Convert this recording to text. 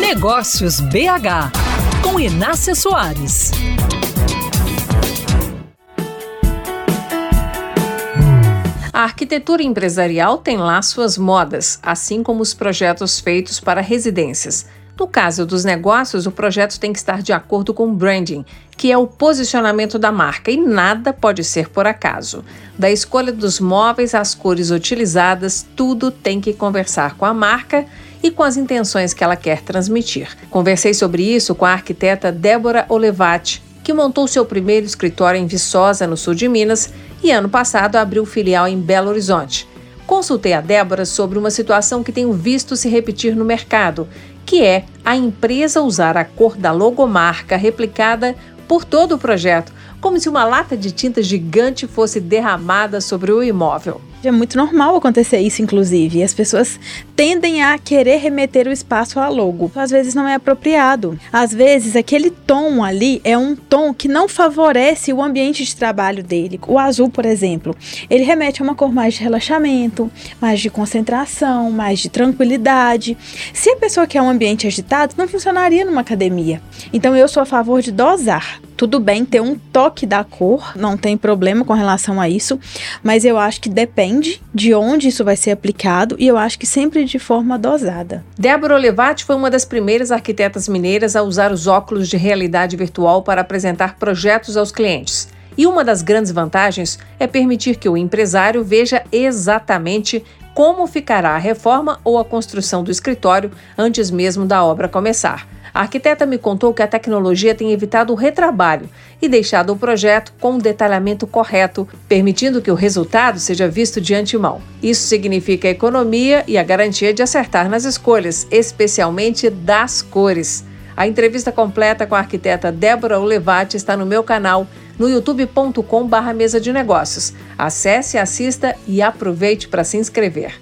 Negócios BH, com Inácia Soares. A arquitetura empresarial tem lá suas modas, assim como os projetos feitos para residências. No caso dos negócios, o projeto tem que estar de acordo com o branding, que é o posicionamento da marca, e nada pode ser por acaso. Da escolha dos móveis às cores utilizadas, tudo tem que conversar com a marca e com as intenções que ela quer transmitir. Conversei sobre isso com a arquiteta Débora Olevati, que montou seu primeiro escritório em Viçosa, no sul de Minas, e ano passado abriu filial em Belo Horizonte. Consultei a Débora sobre uma situação que tenho visto se repetir no mercado, que é a empresa usar a cor da logomarca replicada por todo o projeto, como se uma lata de tinta gigante fosse derramada sobre o imóvel. É muito normal acontecer isso, inclusive. As pessoas tendem a querer remeter o espaço a logo. Às vezes não é apropriado. Às vezes aquele tom ali é um tom que não favorece o ambiente de trabalho dele. O azul, por exemplo, ele remete a uma cor mais de relaxamento, mais de concentração, mais de tranquilidade. Se a pessoa quer um ambiente agitado, não funcionaria numa academia. Então eu sou a favor de dosar. Tudo bem ter um toque da cor, não tem problema com relação a isso, mas eu acho que depende de onde isso vai ser aplicado e eu acho que sempre de forma dosada. Débora Olevati foi uma das primeiras arquitetas mineiras a usar os óculos de realidade virtual para apresentar projetos aos clientes. E uma das grandes vantagens é permitir que o empresário veja exatamente como ficará a reforma ou a construção do escritório antes mesmo da obra começar. A arquiteta me contou que a tecnologia tem evitado o retrabalho e deixado o projeto com um detalhamento correto, permitindo que o resultado seja visto de antemão. Isso significa economia e a garantia de acertar nas escolhas, especialmente das cores. A entrevista completa com a arquiteta Débora Olevati está no meu canal no youtube.com/mesa de negócios. Acesse, assista e aproveite para se inscrever.